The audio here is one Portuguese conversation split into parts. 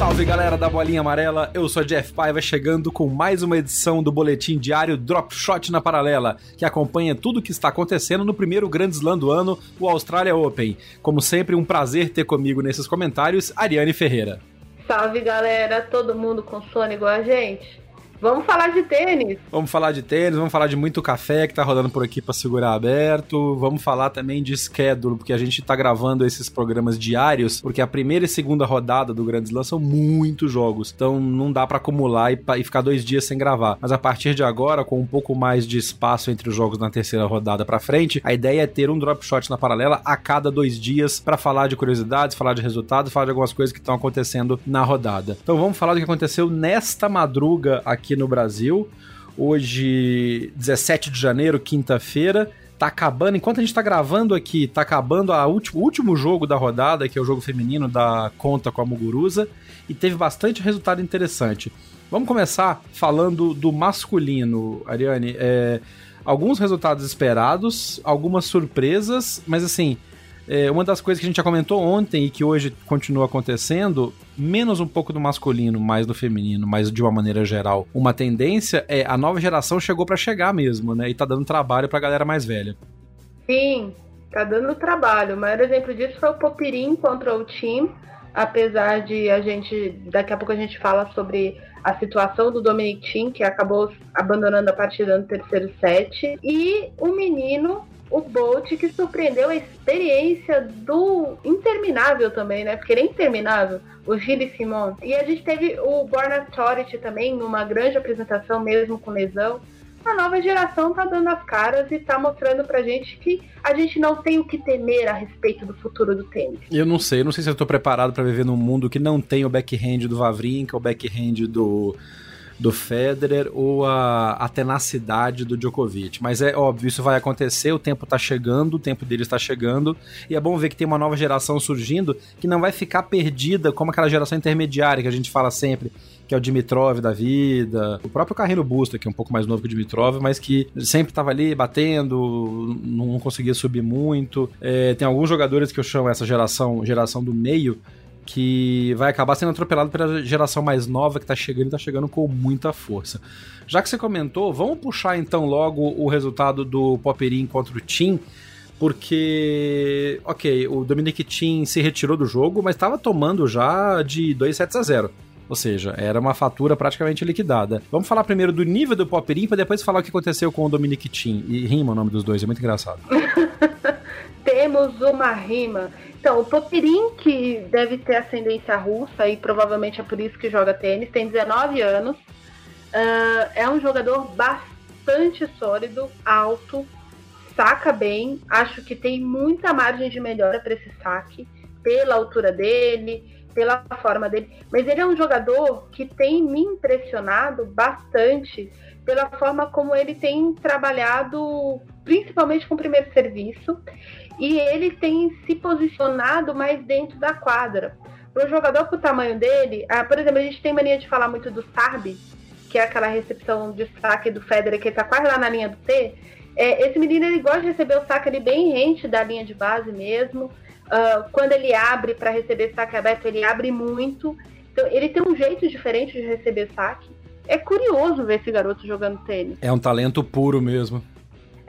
Salve galera da Bolinha Amarela, eu sou Jeff Paiva chegando com mais uma edição do boletim diário Drop Shot na Paralela, que acompanha tudo o que está acontecendo no primeiro Grande Slam do ano, o Australia Open. Como sempre, um prazer ter comigo nesses comentários, Ariane Ferreira. Salve galera, todo mundo com sono igual a gente? Vamos falar de tênis. Vamos falar de tênis, vamos falar de muito café que tá rodando por aqui para segurar aberto. Vamos falar também de schedule, porque a gente tá gravando esses programas diários, porque a primeira e segunda rodada do Grand Slam são muitos jogos. Então não dá para acumular e, e, ficar dois dias sem gravar. Mas a partir de agora, com um pouco mais de espaço entre os jogos na terceira rodada para frente, a ideia é ter um drop shot na paralela a cada dois dias para falar de curiosidades, falar de resultados, falar de algumas coisas que estão acontecendo na rodada. Então vamos falar do que aconteceu nesta madruga aqui aqui no Brasil. Hoje, 17 de janeiro, quinta-feira. Tá acabando, enquanto a gente tá gravando aqui, tá acabando a último, o último jogo da rodada, que é o jogo feminino da conta com a Muguruza, e teve bastante resultado interessante. Vamos começar falando do masculino, Ariane. É, alguns resultados esperados, algumas surpresas, mas assim, é, uma das coisas que a gente já comentou ontem e que hoje continua acontecendo, menos um pouco do masculino, mais do feminino, mas de uma maneira geral, uma tendência é a nova geração chegou para chegar mesmo, né? E tá dando trabalho pra galera mais velha. Sim, tá dando trabalho. O maior exemplo disso foi o Popirim contra o Team, apesar de a gente, daqui a pouco a gente fala sobre a situação do Dominic Thiem, que acabou abandonando a partida no terceiro set, e o menino o Bolt que surpreendeu a experiência do interminável também, né? Porque ele é interminável, o Gilles Simon. E a gente teve o Borna Authority também numa grande apresentação, mesmo com lesão. A nova geração tá dando as caras e tá mostrando pra gente que a gente não tem o que temer a respeito do futuro do tênis. Eu não sei, eu não sei se eu tô preparado para viver num mundo que não tem o backhand do Vavrinka, o backhand do do Federer ou a, a tenacidade do Djokovic. Mas é óbvio, isso vai acontecer, o tempo tá chegando, o tempo dele está chegando, e é bom ver que tem uma nova geração surgindo que não vai ficar perdida como aquela geração intermediária que a gente fala sempre, que é o Dimitrov da vida, o próprio Carreno Busta, que é um pouco mais novo que o Dimitrov, mas que sempre estava ali batendo, não conseguia subir muito. É, tem alguns jogadores que eu chamo essa geração, geração do meio, que vai acabar sendo atropelado pela geração mais nova que tá chegando e tá chegando com muita força. Já que você comentou, vamos puxar então logo o resultado do Popperin contra o Tim, porque, ok, o Dominic Tim se retirou do jogo, mas estava tomando já de 2 sets a 0. Ou seja, era uma fatura praticamente liquidada. Vamos falar primeiro do nível do Popperin para depois falar o que aconteceu com o Dominic Tim. E rima o nome dos dois, é muito engraçado. Temos uma rima. Então, o Popirin, que deve ter ascendência russa e provavelmente é por isso que joga tênis, tem 19 anos. Uh, é um jogador bastante sólido, alto, saca bem. Acho que tem muita margem de melhora para esse saque, pela altura dele, pela forma dele. Mas ele é um jogador que tem me impressionado bastante pela forma como ele tem trabalhado, principalmente com o primeiro serviço e ele tem se posicionado mais dentro da quadra. Para o jogador com o tamanho dele, ah, por exemplo, a gente tem mania de falar muito do Sarbi, que é aquela recepção de saque do Federer que está quase lá na linha do T. É, esse menino ele gosta de receber o saque ali bem rente da linha de base mesmo. Uh, quando ele abre para receber saque aberto, ele abre muito. Então, ele tem um jeito diferente de receber saque. É curioso ver esse garoto jogando tênis. É um talento puro mesmo.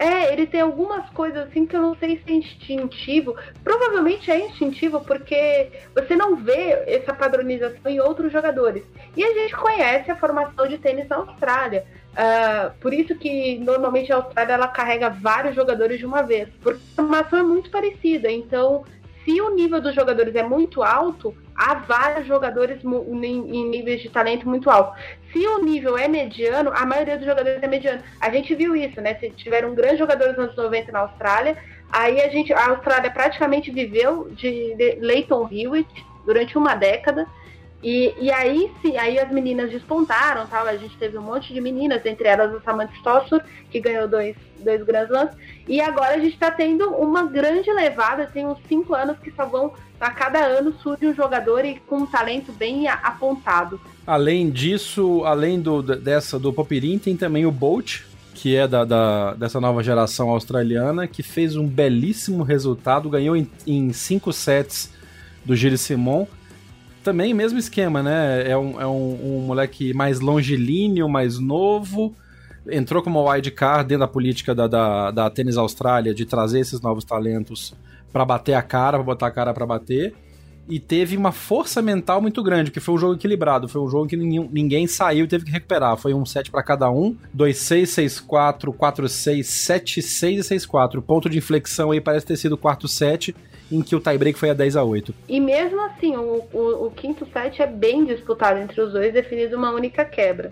É, ele tem algumas coisas assim que eu não sei se é instintivo. Provavelmente é instintivo porque você não vê essa padronização em outros jogadores. E a gente conhece a formação de tênis na Austrália. Uh, por isso que normalmente a Austrália ela carrega vários jogadores de uma vez. Porque a formação é muito parecida. Então, se o nível dos jogadores é muito alto, há vários jogadores em níveis de talento muito alto. Se o nível é mediano, a maioria dos jogadores é mediano. A gente viu isso, né? Se tiveram grandes jogadores nos anos 90 na Austrália, aí a gente, a Austrália praticamente viveu de Leighton Hewitt durante uma década. E, e aí sim, aí as meninas despontaram, tal. A gente teve um monte de meninas, entre elas a Samantha Stossur, que ganhou dois, dois Grand Slams. E agora a gente está tendo uma grande levada, tem uns cinco anos que só vão, a cada ano surge um jogador e com um talento bem apontado. Além disso, além do, dessa do Popirin, tem também o Bolt, que é da, da, dessa nova geração australiana, que fez um belíssimo resultado, ganhou em, em cinco sets do Gilles Simon também mesmo esquema, né? É um, é um, um moleque mais longilíneo, mais novo. Entrou como wildcard dentro da política da, da, da Tênis Austrália de trazer esses novos talentos para bater a cara, para botar a cara para bater. E teve uma força mental muito grande, porque foi um jogo equilibrado. Foi um jogo que ninguém, ninguém saiu e teve que recuperar. Foi um set para cada um: 2-6, 6-4, 4-6, 7-6 e 6-4. O ponto de inflexão aí parece ter sido o quarto set em que o tiebreak foi a 10 a 8 E mesmo assim, o, o, o quinto set é bem disputado entre os dois, definido uma única quebra.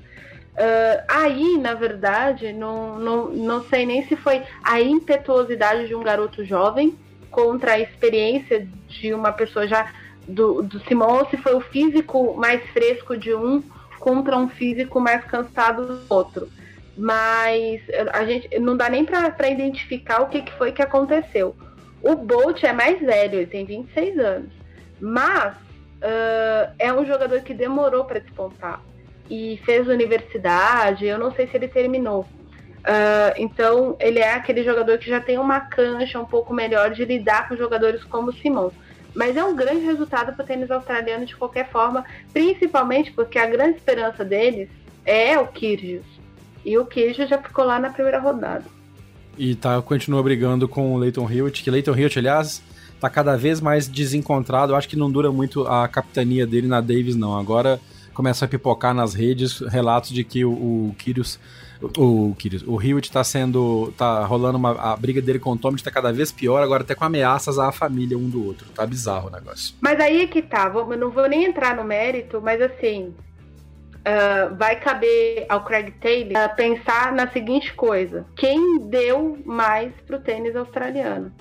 Uh, aí, na verdade, não, não, não sei nem se foi a impetuosidade de um garoto jovem contra a experiência de uma pessoa já do, do Simon, ou se foi o físico mais fresco de um contra um físico mais cansado do outro. Mas a gente não dá nem para identificar o que, que foi que aconteceu. O Bolt é mais velho, ele tem 26 anos. Mas uh, é um jogador que demorou para despontar. E fez universidade, eu não sei se ele terminou. Uh, então, ele é aquele jogador que já tem uma cancha um pouco melhor de lidar com jogadores como o Simon. Mas é um grande resultado para o tênis australiano de qualquer forma, principalmente porque a grande esperança deles é o Kyrgios. E o Kyrgios já ficou lá na primeira rodada. E tá, continua brigando com o Leighton Hewitt, que Leighton Hewitt, aliás, tá cada vez mais desencontrado. Acho que não dura muito a capitania dele na Davis, não. Agora começa a pipocar nas redes relatos de que o, o o, Kyrgios, o Hewitt tá sendo. tá rolando uma. A briga dele com o Tommy tá cada vez pior, agora até com ameaças à família um do outro. Tá bizarro o negócio. Mas aí é que tá, vou, não vou nem entrar no mérito, mas assim, Uh, vai caber ao Craig Taylor uh, pensar na seguinte coisa: quem deu mais pro tênis australiano?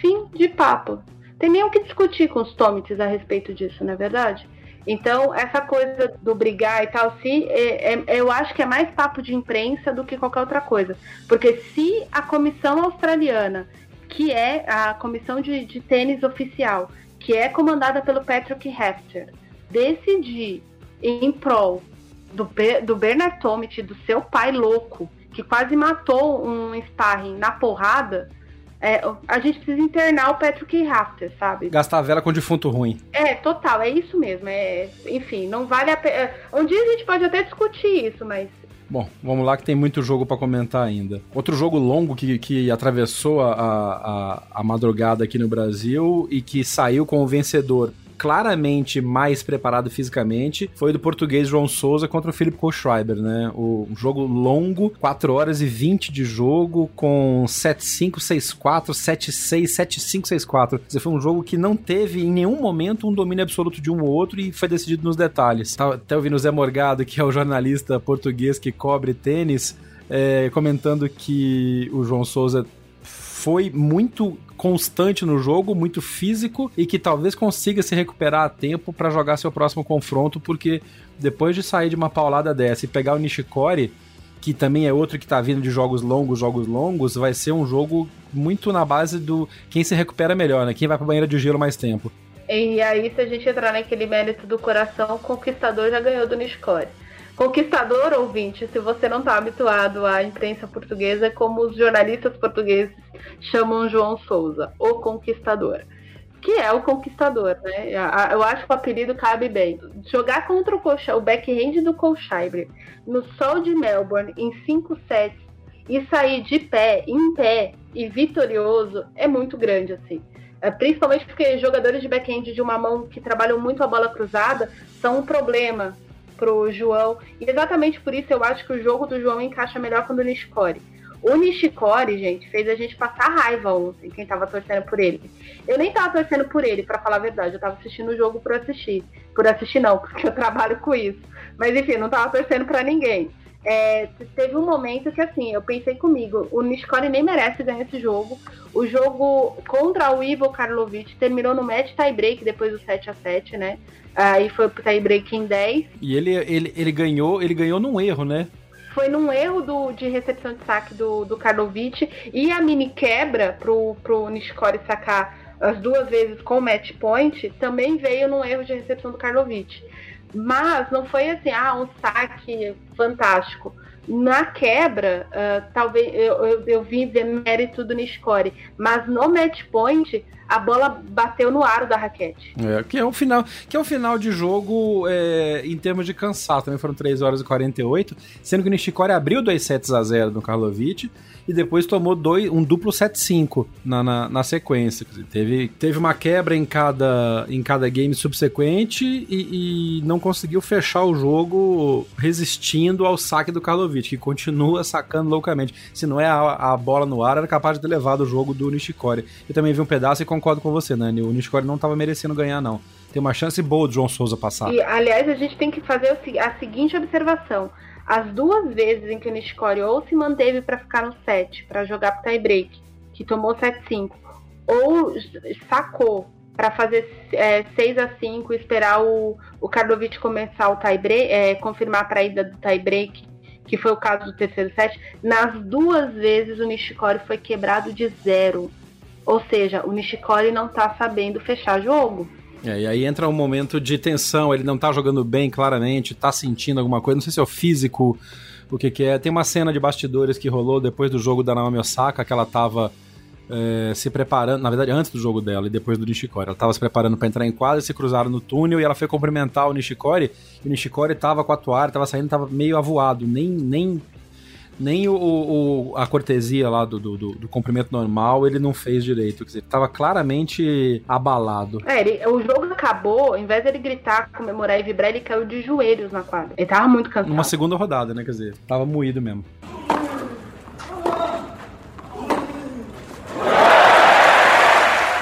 Fim de papo. Tem nem o que discutir com os Tomites a respeito disso, não é verdade? Então, essa coisa do brigar e tal, se, é, é, eu acho que é mais papo de imprensa do que qualquer outra coisa. Porque se a comissão australiana, que é a comissão de, de tênis oficial, que é comandada pelo Patrick Hefter, decidir em prol do, do Bernard Tomic, do seu pai louco, que quase matou um sparring na porrada, é, a gente precisa internar o Patrick Rafter, sabe? Gastar a vela com defunto ruim. É, total, é isso mesmo. É, enfim, não vale a pena. É, um dia a gente pode até discutir isso, mas Bom, vamos lá que tem muito jogo para comentar ainda. Outro jogo longo que, que atravessou a, a, a madrugada aqui no Brasil e que saiu com o vencedor claramente mais preparado fisicamente foi do português João Souza contra o Felipe Kohlschreiber, né? O jogo longo, 4 horas e 20 de jogo, com 7-5, 6-4, 7-6, 7-5, 6-4. Quer dizer, foi um jogo que não teve em nenhum momento um domínio absoluto de um ou outro e foi decidido nos detalhes. Tava até ouvindo o Zé Morgado, que é o jornalista português que cobre tênis, é, comentando que o João Souza foi muito constante no jogo, muito físico e que talvez consiga se recuperar a tempo para jogar seu próximo confronto, porque depois de sair de uma paulada dessa e pegar o Nishikori, que também é outro que tá vindo de jogos longos, jogos longos, vai ser um jogo muito na base do quem se recupera melhor, né? Quem vai pra banheira de gelo mais tempo. E aí, se a gente entrar naquele mérito do coração, o conquistador já ganhou do Nishikori. Conquistador, ouvinte, se você não está habituado à imprensa portuguesa, é como os jornalistas portugueses chamam João Souza, o Conquistador. Que é o conquistador, né? Eu acho que o apelido cabe bem. Jogar contra o, o backhand do Colchaibre no sol de Melbourne em 5 sets e sair de pé, em pé e vitorioso é muito grande, assim. É, principalmente porque jogadores de back-end de uma mão que trabalham muito a bola cruzada são um problema pro João. E exatamente por isso eu acho que o jogo do João encaixa melhor com o do Nishikori. O Nishikori, gente, fez a gente passar raiva ontem, quem tava torcendo por ele. Eu nem tava torcendo por ele, para falar a verdade. Eu tava assistindo o jogo por assistir. Por assistir não, porque eu trabalho com isso. Mas enfim, não tava torcendo para ninguém. É, teve um momento que assim, eu pensei comigo, o Nishikori nem merece ganhar esse jogo. O jogo contra o Ivo Karlovic terminou no match tie break depois do 7 a 7 né? Aí foi pro tie break em 10. E ele, ele, ele ganhou, ele ganhou num erro, né? Foi num erro do, de recepção de saque do, do Karlovic e a mini quebra pro, pro Nishikori sacar as duas vezes com match point também veio num erro de recepção do Karlovic. Mas não foi assim, ah, um saque fantástico. Na quebra, uh, talvez eu, eu, eu, vi ver mérito do Nishikori, mas no match point a bola bateu no aro da raquete. É, que é um final, que é um final de jogo é, em termos de cansaço. Também foram 3 horas e 48, sendo que o Nishikori abriu 2 sets a 0 no Karlovic e depois tomou dois, um duplo 7-5 na, na, na, sequência. Teve, teve uma quebra em cada, em cada game subsequente e, e, não conseguiu fechar o jogo resistindo ao saque do Karlovic, que continua sacando loucamente. Se não é a, a bola no ar, era capaz de ter levado o jogo do Nishikori. Eu também vi um pedaço e concordo com você, Nani. O Nishikori não estava merecendo ganhar, não. Tem uma chance boa do João Souza passar. E, aliás, a gente tem que fazer a seguinte observação. As duas vezes em que o Nishikori ou se manteve para ficar no set, para jogar pro tie break, que tomou 7-5, ou sacou para fazer é, 6 a 5 esperar o, o Karlovic começar o tie break, é, confirmar a ida do tie break, que foi o caso do terceiro set, nas duas vezes o Nishikori foi quebrado de zero. Ou seja, o Nishikori não tá sabendo fechar jogo. É, e aí entra um momento de tensão, ele não tá jogando bem claramente, tá sentindo alguma coisa, não sei se é o físico, o que que é. Tem uma cena de bastidores que rolou depois do jogo da Naomi Osaka, que ela tava é, se preparando, na verdade antes do jogo dela e depois do Nishikori, ela tava se preparando para entrar em quadra, se cruzaram no túnel e ela foi cumprimentar o Nishikori, e o Nishikori tava com a toalha, tava saindo, tava meio avoado, nem, nem nem o, o, a cortesia lá do, do, do, cumprimento normal ele não fez direito. Quer dizer, ele tava claramente abalado. É, ele, o jogo acabou, em vez dele gritar, comemorar e vibrar, ele caiu de joelhos na quadra. Ele tava muito cansado. Uma segunda rodada, né? Quer dizer, tava moído mesmo.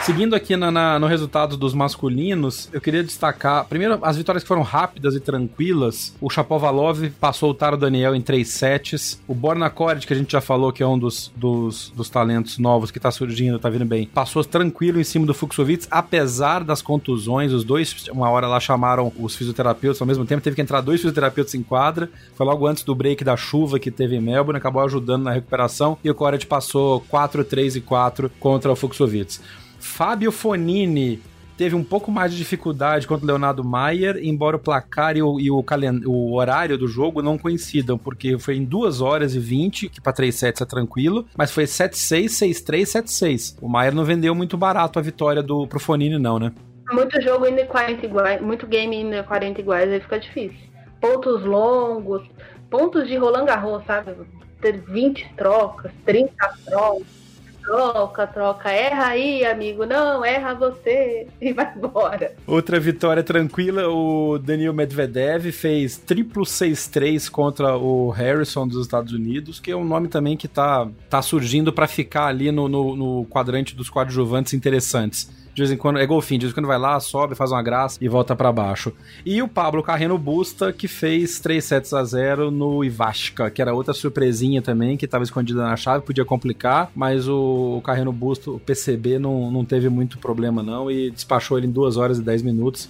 Seguindo aqui na, na, no resultado dos masculinos, eu queria destacar, primeiro, as vitórias que foram rápidas e tranquilas. O Chapovalov passou o Taro Daniel em três sets. O Borna Korid, que a gente já falou que é um dos, dos, dos talentos novos que tá surgindo, tá vindo bem, passou tranquilo em cima do Fuxovitz, apesar das contusões. Os dois, uma hora lá, chamaram os fisioterapeutas ao mesmo tempo. Teve que entrar dois fisioterapeutas em quadra. Foi logo antes do break da chuva que teve em Melbourne, acabou ajudando na recuperação. E o Korid passou 4, 3 e 4 contra o Fuxovitz. Fábio Fonini teve um pouco mais de dificuldade contra o Leonardo Maier, embora o placar e o, e o, o, horário do jogo não coincidam, porque foi em 2 horas e 20, que para 3 sets é tranquilo, mas foi 7-6, 6-3, 7-6. O Maier não vendeu muito barato a vitória do, pro Fonini, não, né? Muito jogo ainda 40 iguais, muito game ainda 40 iguais, aí fica difícil. Pontos longos, pontos de Roland Garros, sabe? Ter 20 trocas, 30 trocas troca, troca, erra aí, amigo, não, erra você e vai embora. Outra vitória tranquila, o Daniel Medvedev fez triplo 6-3 contra o Harrison dos Estados Unidos, que é um nome também que tá, tá surgindo para ficar ali no, no, no quadrante dos coadjuvantes interessantes de vez em quando, é golfinho, de vez em quando vai lá, sobe, faz uma graça e volta para baixo. E o Pablo Carreno Busta, que fez 3 sets a 0 no Ivashka, que era outra surpresinha também, que estava escondida na chave, podia complicar, mas o, Carreno Busta, o PCB, não, não teve muito problema não e despachou ele em 2 horas e 10 minutos.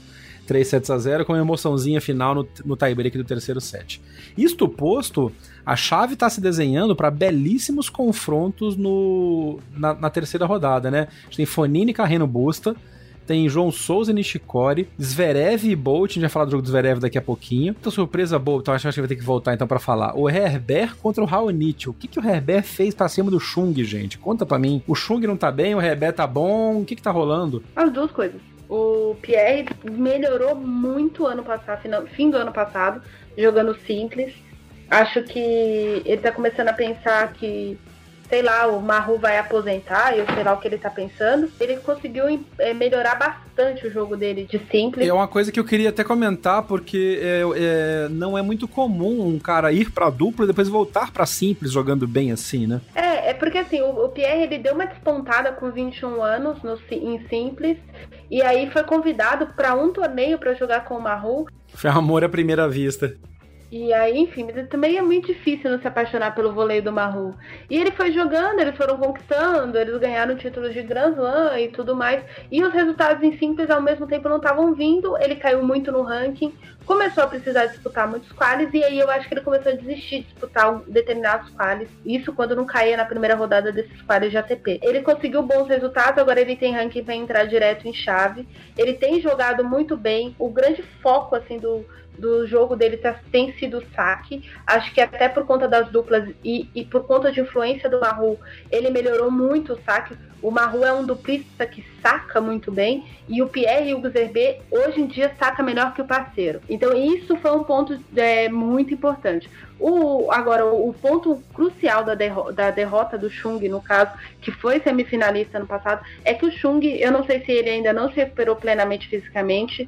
3 sets a 0 com uma emoçãozinha final no, no tiebreak do terceiro set. Isto posto, a chave está se desenhando para belíssimos confrontos no, na, na, terceira rodada, né? A gente tem Fonini Carreno Busta, tem João Souza e Nishikori, Zverev e Bolt, a gente vai falar do jogo do Zverev daqui a pouquinho. Então, surpresa Bolt, então acho que vai ter que voltar então para falar. O Herbert contra o Raonic. O que, que o Herbert fez para cima do Chung, gente? Conta para mim. O Chung não tá bem, o Herbert tá bom, o que que tá rolando? As duas coisas. O Pierre melhorou muito ano passado, fim do ano passado, jogando simples. Acho que ele tá começando a pensar que sei lá, o Maru vai aposentar, eu sei lá o que ele tá pensando. Ele conseguiu é, melhorar bastante o jogo dele de simples. É uma coisa que eu queria até comentar, porque é, é, não é muito comum um cara ir pra dupla e depois voltar pra simples jogando bem assim, né? É, é porque assim, o, o Pierre ele deu uma despontada com 21 anos no, em simples, e aí foi convidado para um torneio para jogar com o Maru. Foi amor à primeira vista. E aí, enfim, também é muito difícil não se apaixonar pelo vôlei do Maru. E ele foi jogando, eles foram conquistando, eles ganharam títulos de Grand Slam e tudo mais. E os resultados em simples ao mesmo tempo não estavam vindo, ele caiu muito no ranking, começou a precisar disputar muitos quales, e aí eu acho que ele começou a desistir de disputar determinados quales. Isso quando não caía na primeira rodada desses quales de ATP. Ele conseguiu bons resultados, agora ele tem ranking para entrar direto em chave. Ele tem jogado muito bem. O grande foco, assim, do do jogo dele tá, tem sido o saque. Acho que até por conta das duplas e, e por conta de influência do Maru, ele melhorou muito o saque. O Maru é um duplista que saca muito bem e o Pierre Hugo Zerbe hoje em dia saca melhor que o parceiro. Então isso foi um ponto é, muito importante. O, agora, o ponto crucial da, derro da derrota do Chung, no caso, que foi semifinalista no passado, é que o Chung, eu não sei se ele ainda não se recuperou plenamente fisicamente,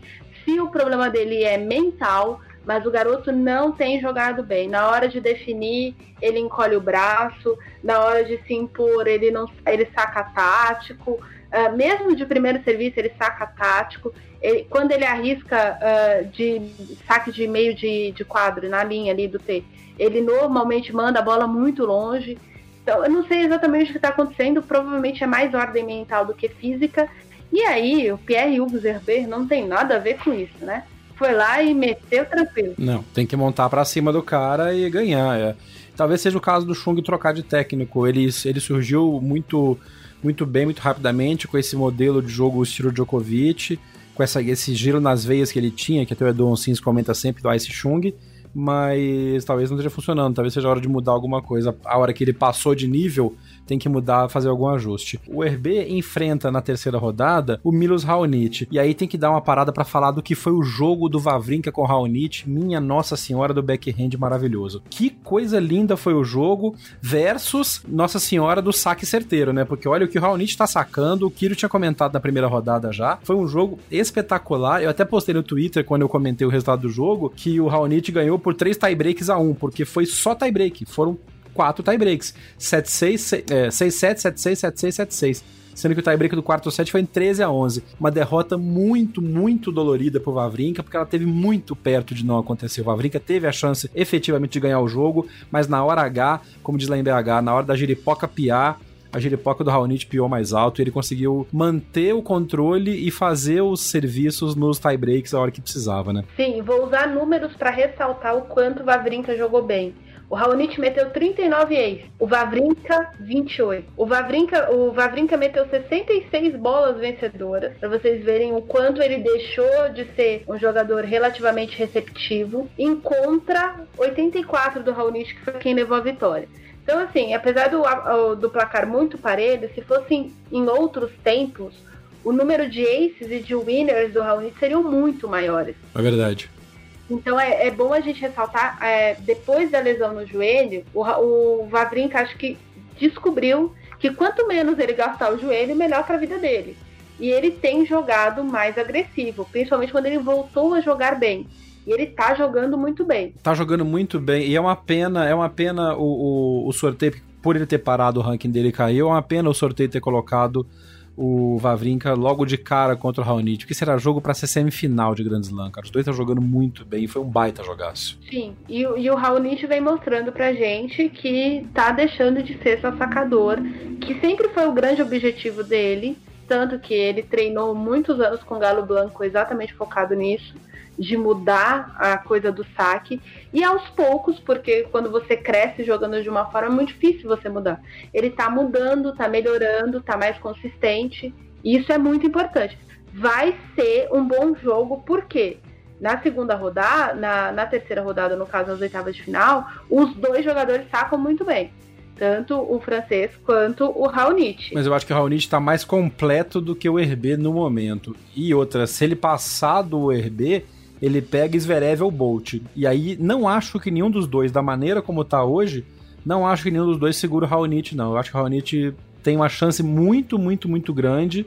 se o problema dele é mental, mas o garoto não tem jogado bem. Na hora de definir, ele encolhe o braço, na hora de se impor, ele não ele saca tático. Uh, mesmo de primeiro serviço, ele saca tático. Ele, quando ele arrisca uh, de saque de meio de, de quadro na linha ali do T, ele normalmente manda a bola muito longe. Então, eu não sei exatamente o que está acontecendo, provavelmente é mais ordem mental do que física, e aí, o Pierre Zerber não tem nada a ver com isso, né? Foi lá e meteu tranquilo. Não, tem que montar para cima do cara e ganhar. É. Talvez seja o caso do Chung trocar de técnico. Ele, ele surgiu muito, muito bem, muito rapidamente com esse modelo de jogo estilo Djokovic, com essa, esse giro nas veias que ele tinha, que até o Edon Sims comenta sempre do Ice Chung mas talvez não esteja funcionando, talvez seja a hora de mudar alguma coisa. A hora que ele passou de nível, tem que mudar, fazer algum ajuste. O RB enfrenta na terceira rodada o Milos Raonic. E aí tem que dar uma parada para falar do que foi o jogo do Vavrinka com o Raonic, minha Nossa Senhora do backhand maravilhoso. Que coisa linda foi o jogo versus Nossa Senhora do saque certeiro, né? Porque olha o que o Raonic tá sacando, o Kiro tinha comentado na primeira rodada já. Foi um jogo espetacular. Eu até postei no Twitter quando eu comentei o resultado do jogo que o Raonic ganhou por três tiebreaks a um, porque foi só tiebreak. Foram quatro tiebreaks. 7-6, 6-7, 7-6, 7-6, 7-6 sendo que o tiebreak do quarto set foi em 13 a 11. Uma derrota muito, muito dolorida pro Vavrinka, porque ela teve muito perto de não acontecer. O Vavrinka teve a chance efetivamente de ganhar o jogo, mas na hora H, como diz lá em BH, na hora da giripoca piar, a giripoca do Raonic piou mais alto e ele conseguiu manter o controle e fazer os serviços nos tiebreaks a hora que precisava, né? Sim, vou usar números para ressaltar o quanto o Vavrinka jogou bem. O Raonic meteu 39 ex, o Vavrinka 28. O Vavrinka, o Vavrinka meteu 66 bolas vencedoras, para vocês verem o quanto ele deixou de ser um jogador relativamente receptivo, em contra 84 do Raonic, que foi quem levou a vitória. Então, assim, apesar do, do placar muito parelho, se fossem em outros tempos, o número de aces e de winners do Raonic seriam muito maiores. É verdade. Então é, é bom a gente ressaltar, é, depois da lesão no joelho, o, o Vavrinka acho que descobriu que quanto menos ele gastar o joelho, melhor para a vida dele. E ele tem jogado mais agressivo, principalmente quando ele voltou a jogar bem. E ele tá jogando muito bem. Tá jogando muito bem. E é uma pena, é uma pena o, o, o sorteio, por ele ter parado o ranking dele caiu, é uma pena o sorteio ter colocado o Vavrinka logo de cara contra o Raonic, que será jogo para ser semifinal de Grand Slam, cara. Os dois estão jogando muito bem foi um baita jogaço. Sim, e, e o Raonic vem mostrando pra gente que tá deixando de ser só sacador, que sempre foi o grande objetivo dele, tanto que ele treinou muitos anos com Galo Blanco exatamente focado nisso de mudar a coisa do saque. E aos poucos, porque quando você cresce jogando de uma forma, é muito difícil você mudar. Ele tá mudando, tá melhorando, tá mais consistente. E isso é muito importante. Vai ser um bom jogo, porque na segunda rodada, na, na terceira rodada, no caso, nas oitavas de final, os dois jogadores sacam muito bem tanto o francês quanto o Raonic. Mas eu acho que o Raonic está mais completo do que o Herbe no momento. E outra, se ele passar do Herbe, ele pega Zverev ou Bolt. E aí não acho que nenhum dos dois, da maneira como tá hoje, não acho que nenhum dos dois segura o Raonic, não. Eu acho que o Raonic tem uma chance muito, muito, muito grande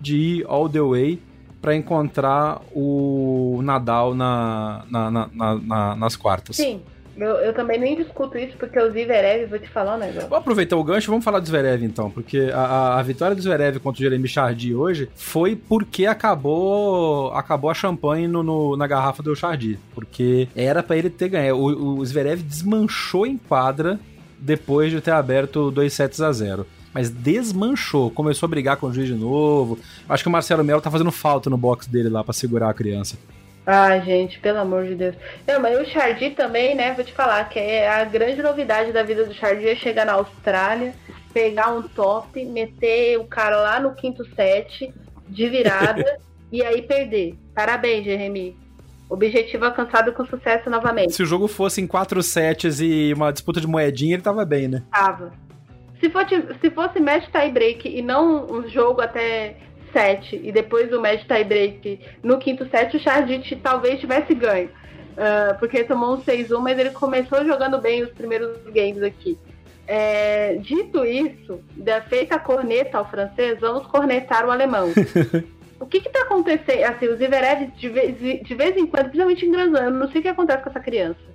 de ir all the way para encontrar o Nadal na, na, na, na, nas quartas. Sim, eu, eu, também nem discuto isso, porque o Zverev, vou te falar um negócio. Vou aproveitar o gancho vamos falar do Zverev então, porque a, a vitória do Zverev contra o Jeremy Chardy hoje foi porque acabou acabou a champanhe no, no na garrafa do Chardy, porque era para ele ter ganho. O, o Zverev desmanchou em quadra depois de ter aberto 2 sets a 0 mas desmanchou, começou a brigar com o juiz de novo. Acho que o Marcelo Melo tá fazendo falta no box dele lá para segurar a criança. Ah, gente, pelo amor de Deus. Não, mas o Chardy também, né? Vou te falar que é a grande novidade da vida do Chardy é chegar na Austrália, pegar um top, meter o cara lá no quinto set de virada e aí perder. Parabéns, Jeremy. Objetivo alcançado com sucesso novamente. Se o jogo fosse em quatro sets e uma disputa de moedinha, ele tava bem, né? Tava. Se fosse, se fosse match tie break e não um jogo até set e depois o match tie break no quinto set, o Chardit talvez tivesse ganho. Uh, porque tomou um 6-1, mas ele começou jogando bem os primeiros games aqui. É, dito isso, da feita a corneta ao francês, vamos cornetar o alemão. o que está acontecendo? Assim, o Zverev, de vez, de vez em quando, principalmente em não sei o que acontece com essa criança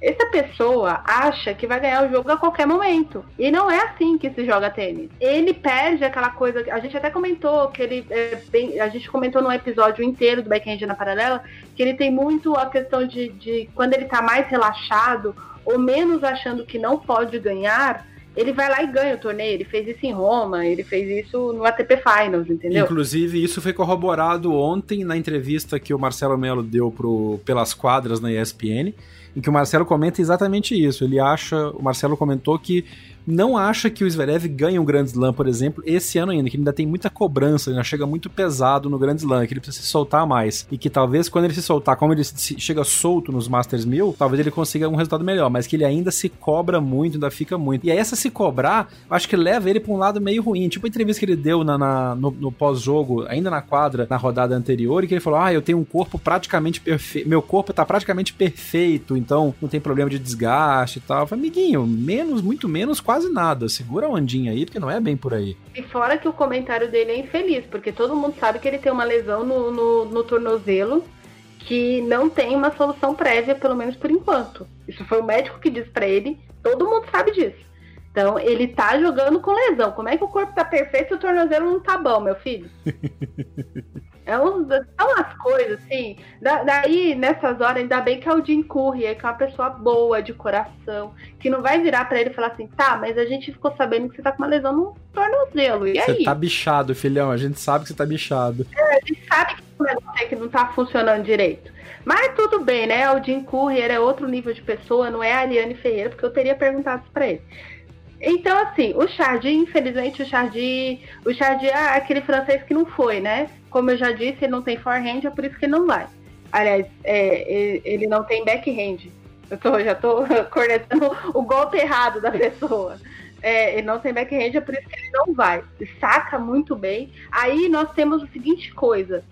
essa pessoa acha que vai ganhar o jogo a qualquer momento. E não é assim que se joga tênis. Ele perde aquela coisa. A gente até comentou que ele. É bem, a gente comentou num episódio inteiro do Backhand na Paralela que ele tem muito a questão de, de quando ele tá mais relaxado ou menos achando que não pode ganhar ele vai lá e ganha o torneio. Ele fez isso em Roma, ele fez isso no ATP Finals, entendeu? Inclusive, isso foi corroborado ontem na entrevista que o Marcelo Melo deu pro, pelas quadras na ESPN em que o Marcelo comenta exatamente isso. Ele acha, o Marcelo comentou que não acha que o Zverev ganhe um Grand Slam, por exemplo, esse ano ainda, que ele ainda tem muita cobrança, ainda chega muito pesado no Grand Slam, que ele precisa se soltar mais. E que talvez quando ele se soltar, como ele chega solto nos Masters 1000, talvez ele consiga um resultado melhor, mas que ele ainda se cobra muito, ainda fica muito. E aí essa se cobrar, acho que leva ele para um lado meio ruim. Tipo a entrevista que ele deu na, na no, no pós-jogo, ainda na quadra, na rodada anterior, e que ele falou: Ah, eu tenho um corpo praticamente perfeito, meu corpo tá praticamente perfeito, então não tem problema de desgaste e tal. Eu falei, amiguinho, menos, muito menos, quase quase nada. Segura a ondinha aí, porque não é bem por aí. E fora que o comentário dele é infeliz, porque todo mundo sabe que ele tem uma lesão no, no, no tornozelo que não tem uma solução prévia, pelo menos por enquanto. Isso foi o médico que disse para ele, todo mundo sabe disso. Então, ele tá jogando com lesão. Como é que o corpo tá perfeito e o tornozelo não tá bom, meu filho? É um, são as coisas, assim. Da, daí, nessas horas, ainda bem que é o Jim Courier, que é uma pessoa boa, de coração, que não vai virar para ele e falar assim, tá, mas a gente ficou sabendo que você tá com uma lesão no tornozelo. E aí? Você tá bichado, filhão. A gente sabe que você tá bichado. É, a gente sabe que o negócio é que não tá funcionando direito. Mas tudo bem, né? O Jim Courier é outro nível de pessoa, não é a Ariane Ferreira, porque eu teria perguntado isso pra ele. Então, assim, o Chardy, infelizmente, o Chardy, o Chardy é aquele francês que não foi, né? Como eu já disse, ele não tem forehand, é por isso que ele não vai. Aliás, é, ele não tem backhand. Eu tô, já tô cornetando o golpe errado da pessoa. É, ele não tem backhand, é por isso que ele não vai. Saca muito bem. Aí nós temos a seguinte coisa.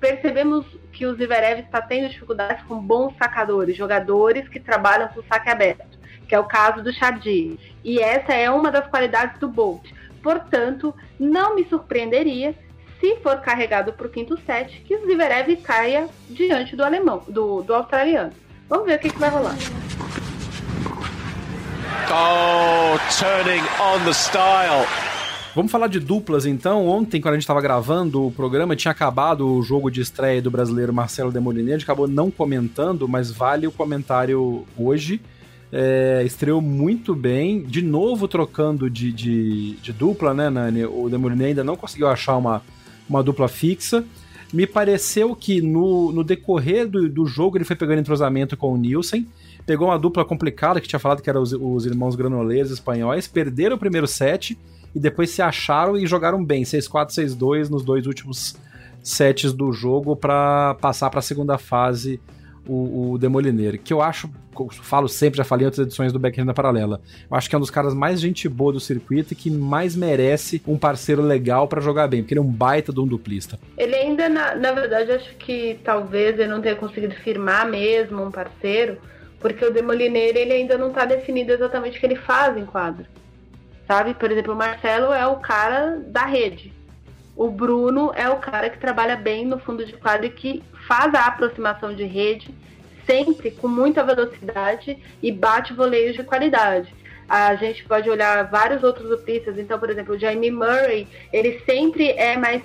Percebemos que o Zverev está tendo dificuldades com bons sacadores, jogadores que trabalham com saque aberto que é o caso do Chardy. E essa é uma das qualidades do Bolt. Portanto, não me surpreenderia se for carregado para o quinto set que o Zverev caia diante do alemão, do, do australiano. Vamos ver o que, que vai rolar. Oh, turning on the style. Vamos falar de duplas então. Ontem, quando a gente estava gravando o programa, tinha acabado o jogo de estreia do brasileiro Marcelo Demoliner. A gente acabou não comentando, mas vale o comentário hoje é, estreou muito bem, de novo trocando de, de, de dupla, né, Nani? O Demoliner ainda não conseguiu achar uma, uma dupla fixa. Me pareceu que no, no decorrer do, do jogo ele foi pegando entrosamento com o Nielsen, pegou uma dupla complicada, que tinha falado que eram os, os irmãos granoleiros espanhóis, perderam o primeiro set e depois se acharam e jogaram bem, 6-4, 6-2 nos dois últimos sets do jogo para passar para a segunda fase o, o Demoliner, que eu acho, falo sempre, já falei em outras edições do Backhand da Paralela, eu acho que é um dos caras mais gente boa do circuito e que mais merece um parceiro legal para jogar bem, porque ele é um baita de um duplista. Ele ainda, na, na verdade, acho que talvez ele não tenha conseguido firmar mesmo um parceiro, porque o Demoliner ele ainda não tá definido exatamente o que ele faz em quadro. Sabe? Por exemplo, o Marcelo é o cara da rede. O Bruno é o cara que trabalha bem no fundo de quadro e que faz a aproximação de rede sempre com muita velocidade e bate voleios de qualidade. A gente pode olhar vários outros uplistas, então, por exemplo, o Jamie Murray, ele sempre é mais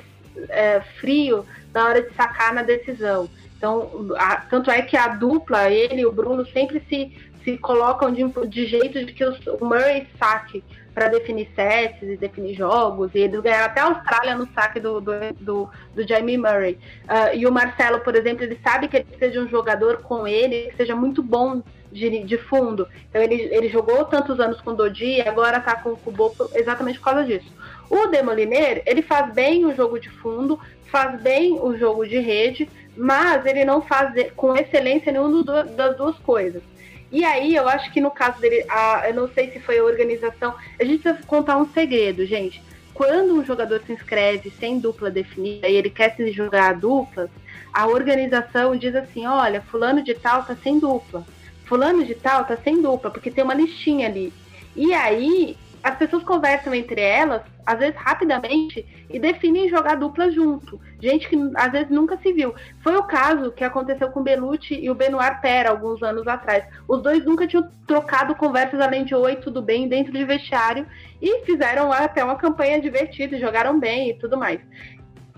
é, frio na hora de sacar na decisão. Então, a, tanto é que a dupla, ele e o Bruno, sempre se, se colocam de, de jeito de que o Murray saque para definir sets e definir jogos. E eles ganharam até a Austrália no saque do, do, do, do Jamie Murray. Uh, e o Marcelo, por exemplo, ele sabe que ele de um jogador com ele que seja muito bom de, de fundo. Então ele, ele jogou tantos anos com o Dodi e agora tá com o Kubo exatamente por causa disso. O Demoliner, ele faz bem o jogo de fundo, faz bem o jogo de rede, mas ele não faz com excelência nenhuma das duas coisas. E aí, eu acho que no caso dele, a, eu não sei se foi a organização. A gente precisa contar um segredo, gente. Quando um jogador se inscreve sem dupla definida e ele quer se jogar a duplas, a organização diz assim: olha, fulano de tal tá sem dupla. Fulano de tal tá sem dupla, porque tem uma listinha ali. E aí, as pessoas conversam entre elas, às vezes rapidamente, e definem jogar dupla junto. Gente que às vezes nunca se viu. Foi o caso que aconteceu com Belucci e o Benoit Pera alguns anos atrás. Os dois nunca tinham trocado conversas além de oi, tudo bem, dentro de vestiário, e fizeram até uma campanha divertida, jogaram bem e tudo mais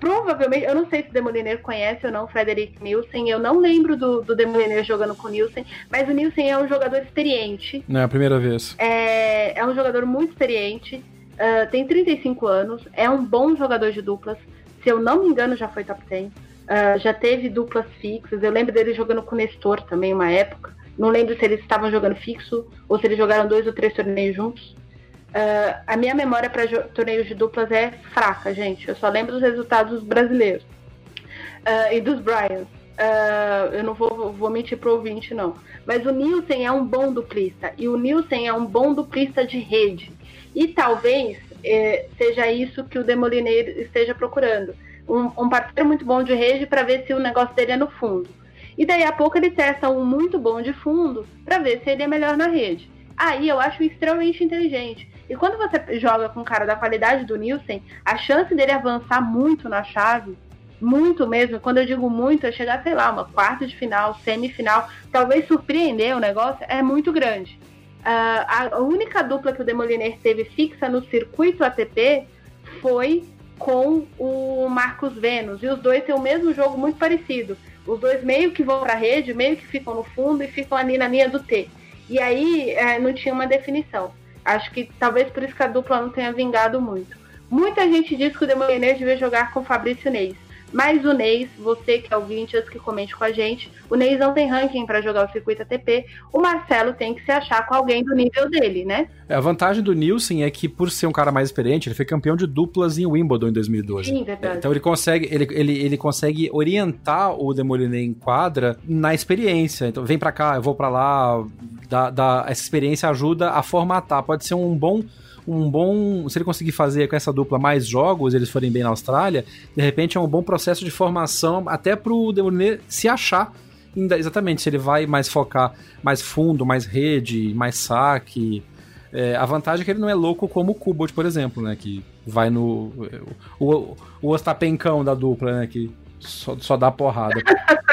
provavelmente, eu não sei se o Demoliner conhece ou não Frederick Nielsen, eu não lembro do, do Demoliner jogando com o Nielsen, mas o Nielsen é um jogador experiente. Não é a primeira vez. É, é um jogador muito experiente, uh, tem 35 anos, é um bom jogador de duplas, se eu não me engano já foi top 10, uh, já teve duplas fixas, eu lembro dele jogando com o Nestor também uma época, não lembro se eles estavam jogando fixo ou se eles jogaram dois ou três torneios juntos. Uh, a minha memória para torneios de duplas é fraca, gente. Eu só lembro dos resultados brasileiros uh, e dos Bryans. Uh, eu não vou, vou mentir pro ouvinte, não. Mas o Nielsen é um bom duplista. E o Nielsen é um bom duplista de rede. E talvez eh, seja isso que o Demoliner esteja procurando. Um, um parceiro muito bom de rede para ver se o negócio dele é no fundo. E daí a pouco ele testa um muito bom de fundo para ver se ele é melhor na rede. Aí eu acho extremamente inteligente. E quando você joga com um cara da qualidade do Nielsen, a chance dele avançar muito na chave, muito mesmo, quando eu digo muito, é chegar, sei lá, uma quarta de final, semifinal, talvez surpreender o negócio, é muito grande. Uh, a única dupla que o Demoliner teve fixa no circuito ATP foi com o Marcos Vênus. E os dois têm o mesmo jogo muito parecido. Os dois meio que vão para a rede, meio que ficam no fundo e ficam ali na linha do T. E aí é, não tinha uma definição. Acho que talvez por isso que a dupla não tenha vingado muito. Muita gente diz que o Demoliner devia jogar com Fabrício Neis. Mas o Neis, você que é ouvinte, antes que comente com a gente, o Neis não tem ranking para jogar o circuito ATP. O Marcelo tem que se achar com alguém do nível dele, né? É, a vantagem do Nielsen é que, por ser um cara mais experiente, ele foi campeão de duplas em Wimbledon em 2012. Sim, verdade. Então ele consegue, ele, ele, ele consegue orientar o Demoliner em quadra na experiência. Então, vem para cá, eu vou para lá. Dá, dá, essa experiência ajuda a formatar. Pode ser um bom um bom. Se ele conseguir fazer com essa dupla mais jogos, eles forem bem na Austrália, de repente é um bom processo de formação até pro Demoliner se achar. Exatamente, se ele vai mais focar mais fundo, mais rede, mais saque. É, a vantagem é que ele não é louco como o Kubot, por exemplo, né? Que vai no. O, o, o Ostapencão da dupla, né? Que só, só dá porrada.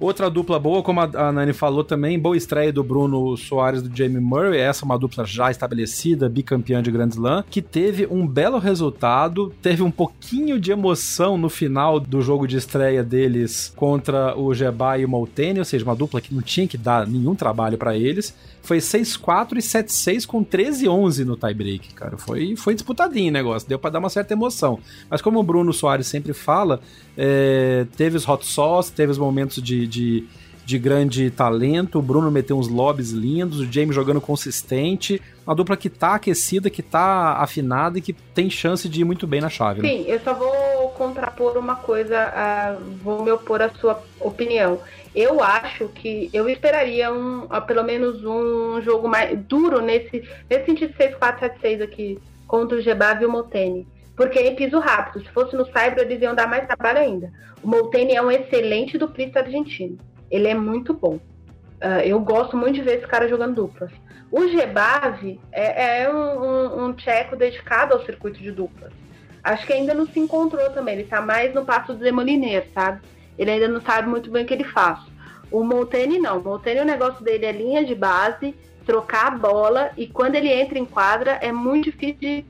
Outra dupla boa, como a, Nani falou também, boa estreia do Bruno Soares do Jamie Murray. Essa é uma dupla já estabelecida, bicampeã de Grand Slam, que teve um belo resultado, teve um pouquinho de emoção no final do jogo de estreia deles contra o Jeba e o Molteni, ou seja, uma dupla que não tinha que dar nenhum trabalho para eles. Foi 6-4 e 7-6 com 13-11 no tiebreak, cara. Foi, foi disputadinho o negócio, deu para dar uma certa emoção. Mas como o Bruno Soares sempre fala, é, teve os hot sauce, teve os momentos de, de, de, grande talento. O Bruno meteu uns lobbies lindos, o James jogando consistente. Uma dupla que tá aquecida, que tá afinada e que tem chance de ir muito bem na chave. Né? Sim, eu só vou contrapor uma coisa, a, vou me opor à sua opinião. Eu acho que eu esperaria um, pelo menos um jogo mais duro nesse, nesse sentido 6-4-7-6 aqui, contra o Gebav e o Molteni. Porque é piso rápido. Se fosse no Cyber, eles iam dar mais trabalho ainda. O Molteni é um excelente duplista argentino. Ele é muito bom. Uh, eu gosto muito de ver esse cara jogando duplas. O Gebav é, é um, um, um, tcheco dedicado ao circuito de duplas. Acho que ainda não se encontrou também. Ele tá mais no passo do Zemoliner, sabe? Ele ainda não sabe muito bem o que ele faz. O Molteni não. O Molteni, o negócio dele é linha de base, trocar a bola, e quando ele entra em quadra, é muito difícil de,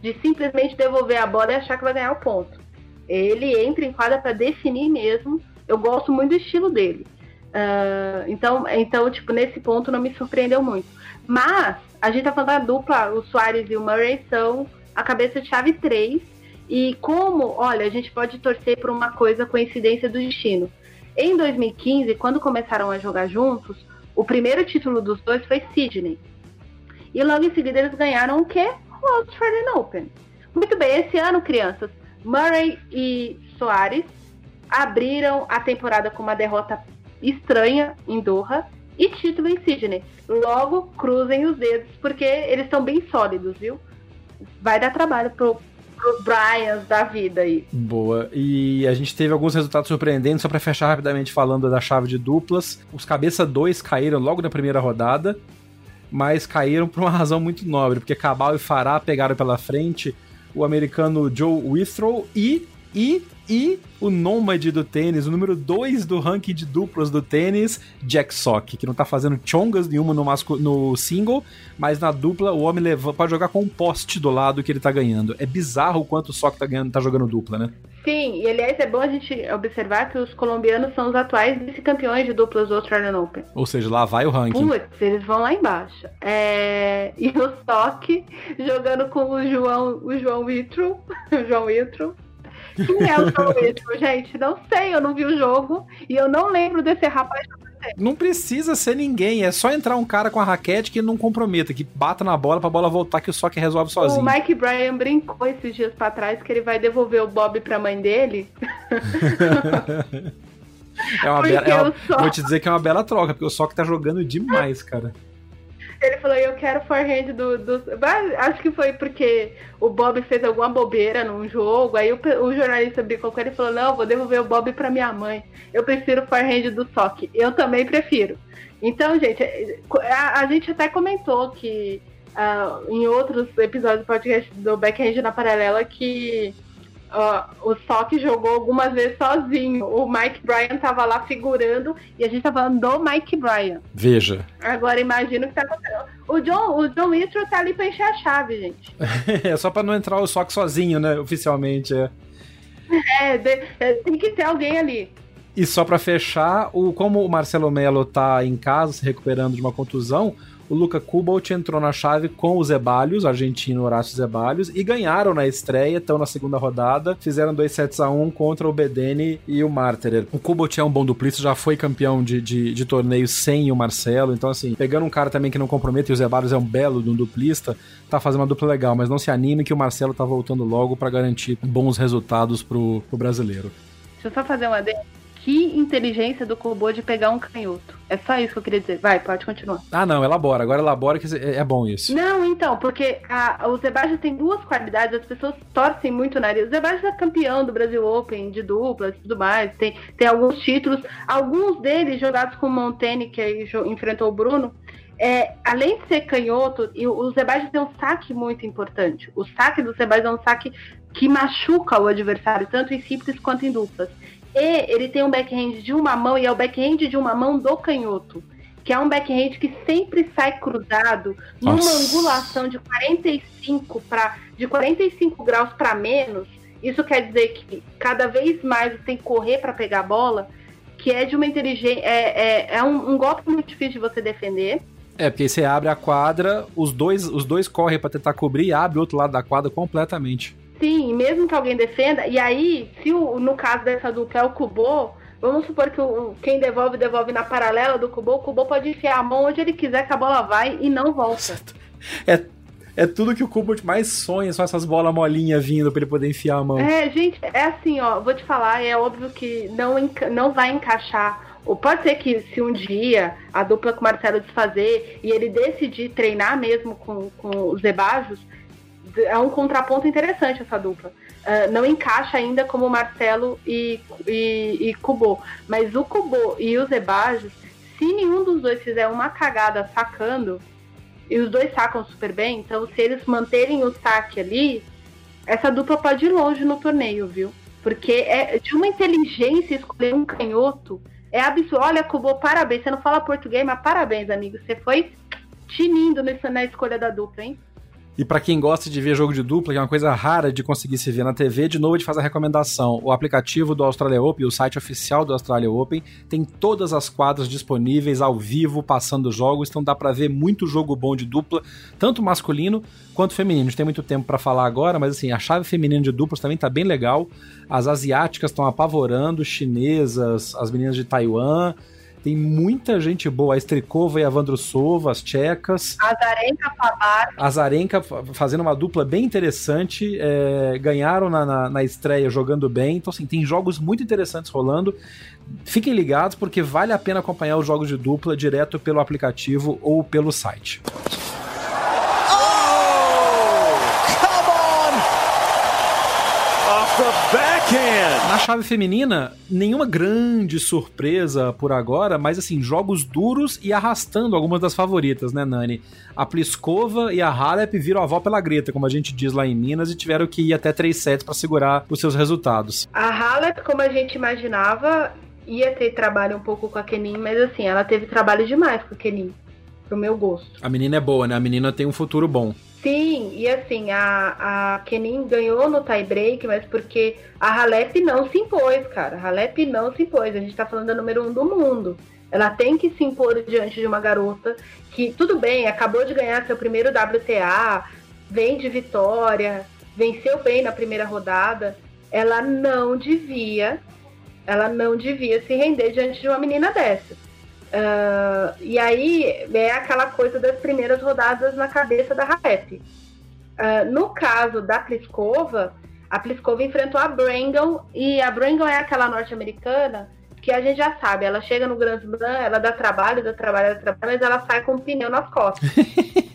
de simplesmente devolver a bola e achar que vai ganhar o ponto. Ele entra em quadra para definir mesmo. Eu gosto muito do estilo dele. Uh, então, então, tipo, nesse ponto não me surpreendeu muito. Mas a gente tá falando da dupla, o Soares e o Murray são a cabeça de chave 3. E como, olha, a gente pode torcer por uma coisa, coincidência do destino. Em 2015, quando começaram a jogar juntos, o primeiro título dos dois foi Sydney. E logo em seguida eles ganharam o quê? O Australian Open. Muito bem, esse ano, crianças, Murray e Soares abriram a temporada com uma derrota estranha em Doha e título em Sydney. Logo, cruzem os dedos, porque eles estão bem sólidos, viu? Vai dar trabalho pro, pros Bryans da vida aí. Boa. E a gente teve alguns resultados surpreendentes, só para fechar rapidamente falando da chave de duplas. Os cabeça 2 caíram logo na primeira rodada, mas caíram por uma razão muito nobre, porque Cabal e Farah pegaram pela frente o americano Joe Withrow e e, e o nômade do tênis, o número 2 do ranking de duplas do tênis, Jack Sock, que não tá fazendo chongas nenhuma no, masco, no single, mas na dupla o homem leva, pode jogar com um poste do lado que ele tá ganhando. É bizarro o quanto o Sock tá, ganhando, tá jogando dupla, né? Sim, e aliás é bom a gente observar que os colombianos são os atuais vice-campeões de duplas do Australian Open. Ou seja, lá vai o ranking. Putz, eles vão lá embaixo. É... E o Sock jogando com o João, o João Witro, o João Witro, quem é o João Witro, gente? Não sei, eu não vi o jogo e eu não lembro desse rapaz. Não precisa ser ninguém, é só entrar um cara com a raquete que não comprometa, que bata na bola pra bola voltar, que o Sock resolve sozinho. O Mike Bryan brincou esses dias pra trás que ele vai devolver o Bob pra mãe dele. é uma bela, é uma, Vou te dizer que é uma bela troca, porque o Sock tá jogando demais, cara. Ele falou, eu quero forehand do, do. Acho que foi porque o Bob fez alguma bobeira num jogo. Aí o, o jornalista brincou com ele e falou: Não, vou devolver o Bob pra minha mãe. Eu prefiro forehand do Sock. Eu também prefiro. Então, gente, a, a gente até comentou que uh, em outros episódios do podcast do Backhand na Paralela que Uh, o Sock jogou algumas vezes sozinho. O Mike Bryan tava lá figurando e a gente tava falando do Mike Bryan. Veja. Agora imagina o que tá acontecendo. O John, o John Mitchell tá ali pra encher a chave, gente. é só pra não entrar o Sock sozinho, né? Oficialmente, é. É, de, é, tem que ter alguém ali. E só para fechar, o, como o Marcelo Melo tá em casa se recuperando de uma contusão, o Luca Kubalt entrou na chave com o Zeballos, argentino Horácio Zeballos, e ganharam na estreia, estão na segunda rodada, fizeram 2 sets a 1 um contra o Bedeni e o Marterer. O Kubalt é um bom duplista, já foi campeão de, de, de torneios sem o Marcelo, então assim, pegando um cara também que não compromete, e o Zeballos é um belo de um duplista, tá fazendo uma dupla legal, mas não se anime que o Marcelo tá voltando logo para garantir bons resultados pro, pro brasileiro. Deixa eu só fazer uma que inteligência do Kobo de pegar um canhoto. É só isso que eu queria dizer. Vai, pode continuar. Ah, não, elabora. Agora elabora que é bom isso. Não, então, porque a, o Sebastião tem duas qualidades, as pessoas torcem muito o nariz. O Sebastião é campeão do Brasil Open de duplas e tudo mais, tem, tem alguns títulos, alguns deles jogados com o que aí enfrentou o Bruno. É, além de ser canhoto, o Sebastião tem um saque muito importante. O saque do Sebastião é um saque que machuca o adversário, tanto em simples quanto em duplas. E ele tem um backhand de uma mão, e é o backhand de uma mão do canhoto. Que é um backhand que sempre sai cruzado numa Nossa. angulação de 45 para de 45 graus para menos. Isso quer dizer que cada vez mais você tem que correr para pegar a bola, que é de uma inteligência. É, é, é um, um golpe muito difícil de você defender. É, porque aí você abre a quadra, os dois, os dois correm para tentar cobrir e abre o outro lado da quadra completamente. Sim, mesmo que alguém defenda, e aí, se o, no caso dessa dupla é o Kubo, vamos supor que o, quem devolve, devolve na paralela do Kubo, o Kubo pode enfiar a mão onde ele quiser que a bola vai e não volta. É, É tudo que o Kubo mais sonha, são essas bolas molinhas vindo pra ele poder enfiar a mão. É, gente, é assim, ó, vou te falar, é óbvio que não, não vai encaixar ou pode ser que se um dia a dupla com o Marcelo desfazer e ele decidir treinar mesmo com, com os Ebajos, é um contraponto interessante essa dupla. Uh, não encaixa ainda como Marcelo e, e, e Kubo. Mas o Kubo e os Ebajos, se nenhum dos dois fizer uma cagada sacando, e os dois sacam super bem, então se eles manterem o saque ali, essa dupla pode ir longe no torneio, viu? Porque é de uma inteligência escolher um canhoto é absurdo. Olha, Kubo, parabéns. Você não fala português, mas parabéns, amigo. Você foi tinindo na escolha da dupla, hein? E para quem gosta de ver jogo de dupla, que é uma coisa rara de conseguir se ver na TV, de novo a gente faz a recomendação. O aplicativo do Australia Open, o site oficial do Australia Open, tem todas as quadras disponíveis ao vivo, passando jogos, então dá para ver muito jogo bom de dupla, tanto masculino quanto feminino. A gente tem muito tempo para falar agora, mas assim, a chave feminina de duplas também tá bem legal. As asiáticas estão apavorando, chinesas, as meninas de Taiwan, tem muita gente boa. A Strikova e a Vandrusova, as tchecas. Azarenka Fabar. A Azarenka fazendo uma dupla bem interessante. É, ganharam na, na, na, estreia jogando bem. Então, assim, tem jogos muito interessantes rolando. Fiquem ligados porque vale a pena acompanhar os jogos de dupla direto pelo aplicativo ou pelo site. Na chave feminina, nenhuma grande surpresa por agora, mas assim, jogos duros e arrastando algumas das favoritas, né, Nani? A Pliskova e a Halep viram a avó pela greta, como a gente diz lá em Minas, e tiveram que ir até 3 sets para segurar os seus resultados. A Halep, como a gente imaginava, ia ter trabalho um pouco com a Kenin, mas assim, ela teve trabalho demais com a Kenin, pro meu gosto. A menina é boa, né? A menina tem um futuro bom. Sim, e assim, a, a Kenin ganhou no tie break, mas porque a Halep não se impôs, cara. A Halep não se impôs. A gente tá falando da número um do mundo. Ela tem que se impor diante de uma garota que, tudo bem, acabou de ganhar seu primeiro WTA, vem de vitória, venceu bem na primeira rodada. Ela não devia, ela não devia se render diante de uma menina dessa. Uh, e aí é aquela coisa das primeiras rodadas na cabeça da Halep. Uh, no caso da Pliskova, a Pliskova enfrentou a Brangon e a Brangon é aquela norte-americana que a gente já sabe, ela chega no Grand Slam, ela dá trabalho, dá trabalho, dá trabalho, mas ela sai com um pneu nas costas.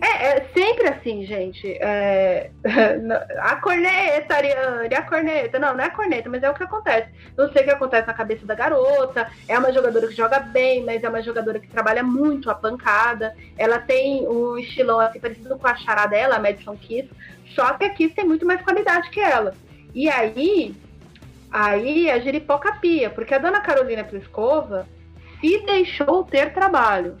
é, é, sempre assim, gente. É, a corneta, Ariane, a corneta. Não, não é a corneta, mas é o que acontece. Não sei o que acontece na cabeça da garota. É uma jogadora que joga bem, mas é uma jogadora que trabalha muito a pancada. Ela tem um estilão assim, parecido com a chará dela, a Madison Kiss. Só que a Kiss tem muito mais qualidade que ela. E aí, aí a giripoca pia, porque a dona Carolina Pliskova se deixou ter trabalho.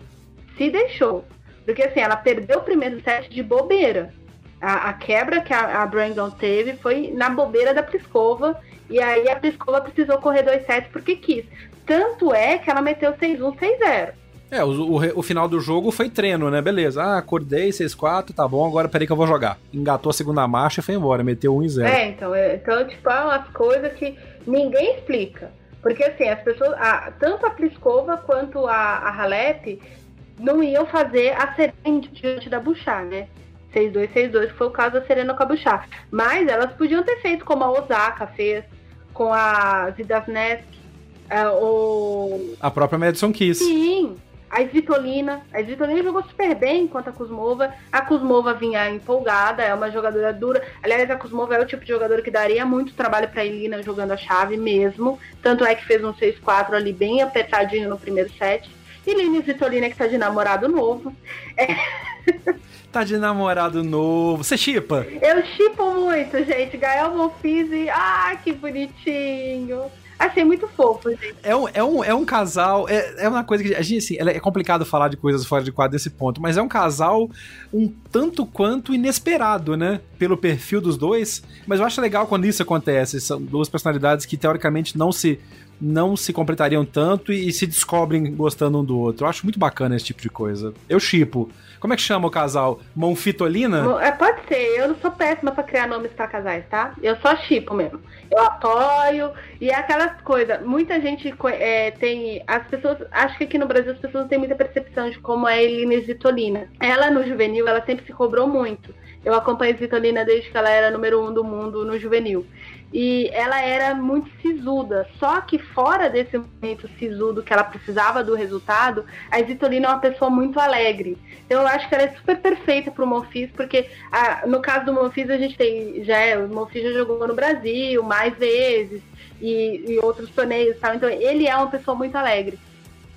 Se deixou. Porque assim, ela perdeu o primeiro set de bobeira. A, a quebra que a, a Brandon teve foi na bobeira da Pliskova. E aí a Pliskova precisou correr dois sets porque quis. Tanto é que ela meteu 6-1, 6-0. É, o, o, o, final do jogo foi treino, né? Beleza. Ah, acordei, 6-4, tá bom, agora peraí que eu vou jogar. Engatou a segunda marcha e foi embora, meteu 1 e 0. É, então, é, então tipo, é umas coisas que ninguém explica. Porque assim, as pessoas, a, tanto a Pliskova quanto a, a Halep não iam fazer a Serena diante da Bouchard, né? 6-2, 6-2, que foi o caso da Serena com a Bouchard. Mas elas podiam ter feito como a Osaka fez, com a Zidasnesk, uh, o... A própria Madison Kiss. Sim, a Svitolina. A Svitolina jogou super bem enquanto a Kuzmova. A Kuzmova vinha empolgada, é uma jogadora dura. Aliás, a Kuzmova é o tipo de jogadora que daria muito trabalho para a Elina jogando a chave mesmo. Tanto é que fez um 6-4 ali bem apertadinho no primeiro set. E Lini Svitolina que tá de namorado novo. É... Tá de namorado novo. Você chipa? Eu chipo muito, gente. Gael Monfils Ah, que bonitinho. Achei muito fofo, gente. É um, é um, é um casal. É, é uma coisa que a gente, assim, é complicado falar de coisas fora de quadro nesse ponto, mas é um casal um tanto quanto inesperado, né? Pelo perfil dos dois. Mas eu acho legal quando isso acontece. São duas personalidades que teoricamente não se não se completariam tanto e, e se descobrem gostando um do outro. Eu acho muito bacana esse tipo de coisa. Eu chipo. Como é que chama o casal? Monfitolina? É, pode ser. Eu não sou péssima pra criar nomes pra casais, tá? Eu só chipo mesmo. Eu apoio. E é aquelas coisas. Muita gente é, tem. As pessoas. Acho que aqui no Brasil as pessoas não têm muita percepção de como é a Eline Zitolina. Ela no juvenil, ela sempre se cobrou muito. Eu acompanho Zitolina desde que ela era número um do mundo no juvenil e ela era muito sisuda. Só que fora desse momento sisudo que ela precisava do resultado, a Zitolina é uma pessoa muito alegre. Então eu acho que ela é super perfeita para o Monfils, porque a, no caso do Monfils a gente tem já é, o Monfils já jogou no Brasil mais vezes e, e outros torneios, tal. Então ele é uma pessoa muito alegre.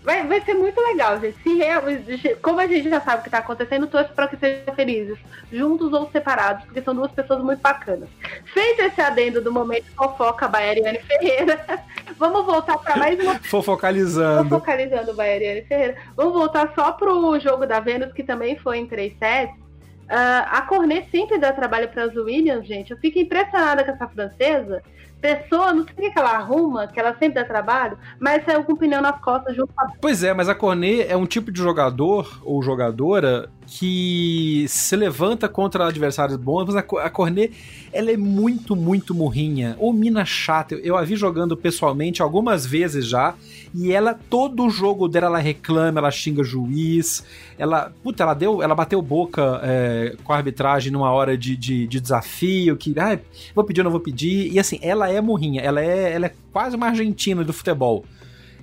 Vai, vai ser muito legal, gente. Se como a gente já sabe o que está acontecendo, torço para que sejam felizes, juntos ou separados, porque são duas pessoas muito bacanas. Feito esse adendo do momento fofoca Baiariane Ferreira, vamos voltar para mais uma. Fofocalizando. Fofocalizando Baiariane Ferreira. Vamos voltar só pro jogo da Vênus, que também foi em três sets. Uh, a Cornet sempre dá trabalho para as Williams, gente. Eu fico impressionada com essa francesa pessoa, não sei o que ela arruma, que ela sempre dá trabalho, mas saiu com pneu nas costas junto com a... Pois é, mas a Cornet é um tipo de jogador ou jogadora que se levanta contra adversários bons, mas a, Cornet, ela é muito, muito murrinha. Ou mina chata. Eu, eu a vi jogando pessoalmente algumas vezes já, e ela, todo o jogo dela, ela reclama, ela xinga juiz, ela, puta, ela deu, ela bateu boca é, com a arbitragem numa hora de, de, de desafio, que, ah, vou pedir ou não vou pedir, e assim, ela é murrinha, ela é, ela é quase uma argentina do futebol